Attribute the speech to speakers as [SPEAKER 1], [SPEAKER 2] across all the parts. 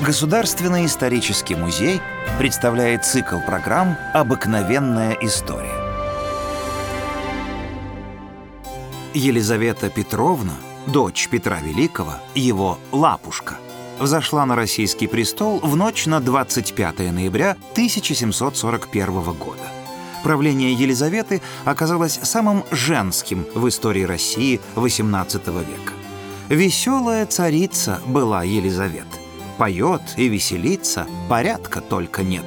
[SPEAKER 1] Государственный исторический музей представляет цикл программ «Обыкновенная история». Елизавета Петровна, дочь Петра Великого, его лапушка, взошла на российский престол в ночь на 25 ноября 1741 года. Правление Елизаветы оказалось самым женским в истории России XVIII века. Веселая царица была Елизавета поет и веселится, порядка только нет.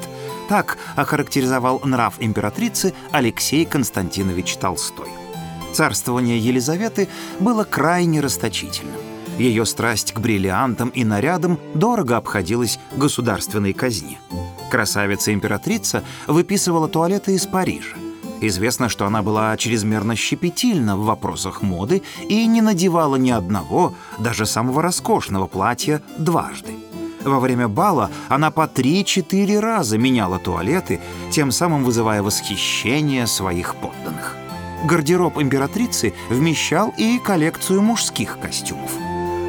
[SPEAKER 1] Так охарактеризовал нрав императрицы Алексей Константинович Толстой. Царствование Елизаветы было крайне расточительным. Ее страсть к бриллиантам и нарядам дорого обходилась государственной казне. Красавица-императрица выписывала туалеты из Парижа. Известно, что она была чрезмерно щепетильна в вопросах моды и не надевала ни одного, даже самого роскошного платья дважды. Во время бала она по 3-4 раза меняла туалеты, тем самым вызывая восхищение своих подданных. Гардероб императрицы вмещал и коллекцию мужских костюмов.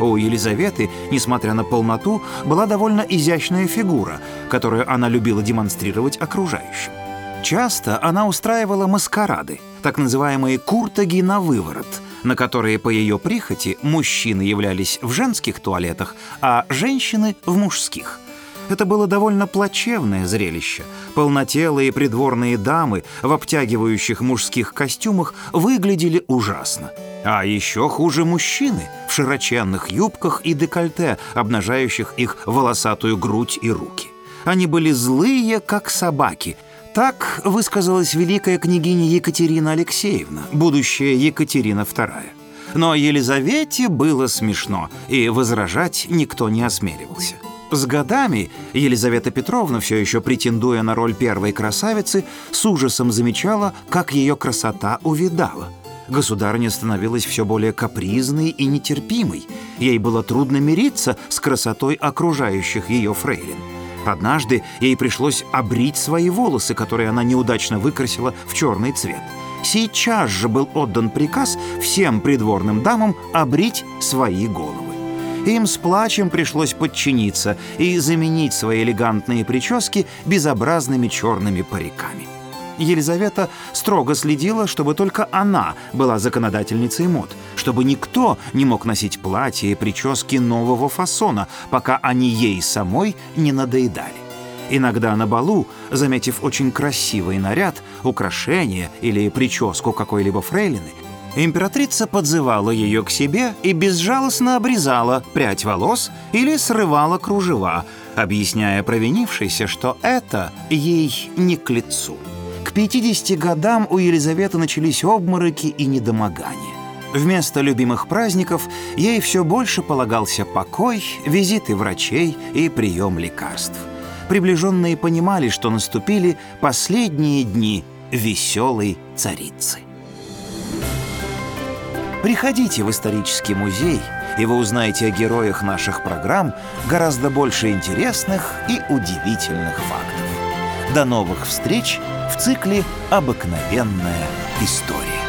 [SPEAKER 1] У Елизаветы, несмотря на полноту, была довольно изящная фигура, которую она любила демонстрировать окружающим. Часто она устраивала маскарады, так называемые куртаги на выворот – на которые по ее прихоти мужчины являлись в женских туалетах, а женщины — в мужских. Это было довольно плачевное зрелище. Полнотелые придворные дамы в обтягивающих мужских костюмах выглядели ужасно. А еще хуже мужчины в широченных юбках и декольте, обнажающих их волосатую грудь и руки. Они были злые, как собаки — так высказалась великая княгиня Екатерина Алексеевна, будущая Екатерина II. Но Елизавете было смешно, и возражать никто не осмеливался. С годами Елизавета Петровна, все еще претендуя на роль первой красавицы, с ужасом замечала, как ее красота увидала. Государыня становилась все более капризной и нетерпимой. Ей было трудно мириться с красотой окружающих ее фрейлин. Однажды ей пришлось обрить свои волосы, которые она неудачно выкрасила в черный цвет. Сейчас же был отдан приказ всем придворным дамам обрить свои головы. Им с плачем пришлось подчиниться и заменить свои элегантные прически безобразными черными париками. Елизавета строго следила, чтобы только она была законодательницей мод, чтобы никто не мог носить платья и прически нового фасона, пока они ей самой не надоедали. Иногда на балу, заметив очень красивый наряд, украшение или прическу какой-либо фрейлины, императрица подзывала ее к себе и безжалостно обрезала прядь волос или срывала кружева, объясняя провинившейся, что это ей не к лицу. К 50 годам у Елизаветы начались обмороки и недомогания. Вместо любимых праздников ей все больше полагался покой, визиты врачей и прием лекарств. Приближенные понимали, что наступили последние дни веселой царицы. Приходите в исторический музей, и вы узнаете о героях наших программ гораздо больше интересных и удивительных фактов. До новых встреч в цикле «Обыкновенная история».